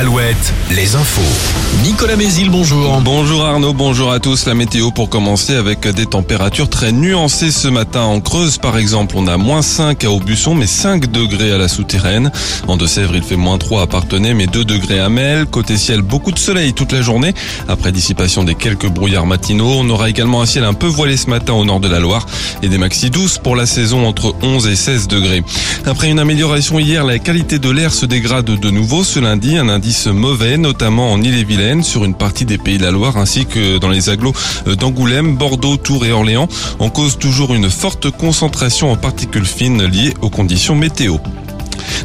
Alouette, les infos. Nicolas Mézil, bonjour. Bonjour Arnaud, bonjour à tous. La météo pour commencer avec des températures très nuancées ce matin. En Creuse par exemple, on a moins 5 à Aubusson mais 5 degrés à la souterraine. En Deux-Sèvres, il fait moins 3 à Partenay mais 2 degrés à Mel. Côté ciel, beaucoup de soleil toute la journée. Après dissipation des quelques brouillards matinaux, on aura également un ciel un peu voilé ce matin au nord de la Loire et des maxi douces pour la saison entre 11 et 16 degrés. Après une amélioration hier, la qualité de l'air se dégrade de nouveau ce lundi. Un indice mauvais, notamment en Ille-et-Vilaine, sur une partie des Pays de la Loire, ainsi que dans les agglos d'Angoulême, Bordeaux, Tours et Orléans. En cause toujours une forte concentration en particules fines liées aux conditions météo.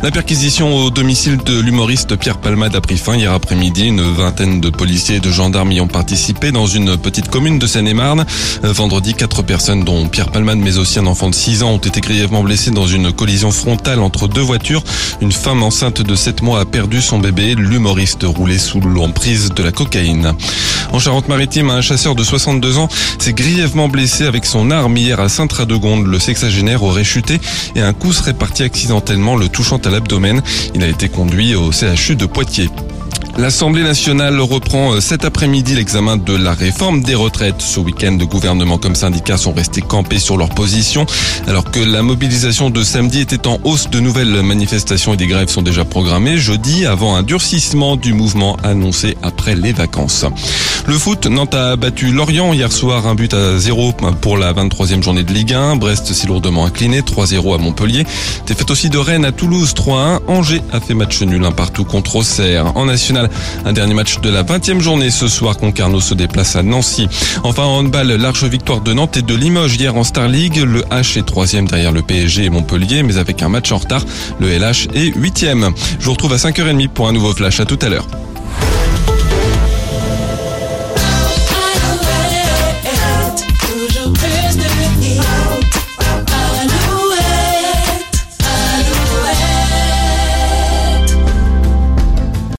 La perquisition au domicile de l'humoriste Pierre Palmade a pris fin hier après-midi. Une vingtaine de policiers et de gendarmes y ont participé dans une petite commune de Seine-et-Marne. Vendredi, quatre personnes, dont Pierre Palmade, mais aussi un enfant de 6 ans, ont été grièvement blessées dans une collision frontale entre deux voitures. Une femme enceinte de 7 mois a perdu son bébé. L'humoriste roulait sous l'emprise de la cocaïne. En Charente-Maritime, un chasseur de 62 ans s'est grièvement blessé avec son arme hier à Saint-Radegonde. Le sexagénaire aurait chuté et un coup serait parti accidentellement le touchant à Il a été conduit au CHU de Poitiers. L'Assemblée nationale reprend euh, cet après-midi l'examen de la réforme des retraites. Ce week-end, le gouvernement comme syndicats sont restés campés sur leur position, alors que la mobilisation de samedi était en hausse. De nouvelles manifestations et des grèves sont déjà programmées jeudi, avant un durcissement du mouvement annoncé après les vacances. Le foot, Nantes a battu Lorient hier soir, un but à 0 pour la 23e journée de Ligue 1. Brest s'est lourdement incliné, 3-0 à Montpellier. fait aussi de Rennes à Toulouse, 3-1. Angers a fait match nul un partout contre Auxerre. En national, un dernier match de la 20e journée ce soir. Concarneau se déplace à Nancy. Enfin, en handball, large victoire de Nantes et de Limoges hier en Star League. Le H est troisième derrière le PSG et Montpellier, mais avec un match en retard. Le LH est huitième. Je vous retrouve à 5h30 pour un nouveau flash. À tout à l'heure.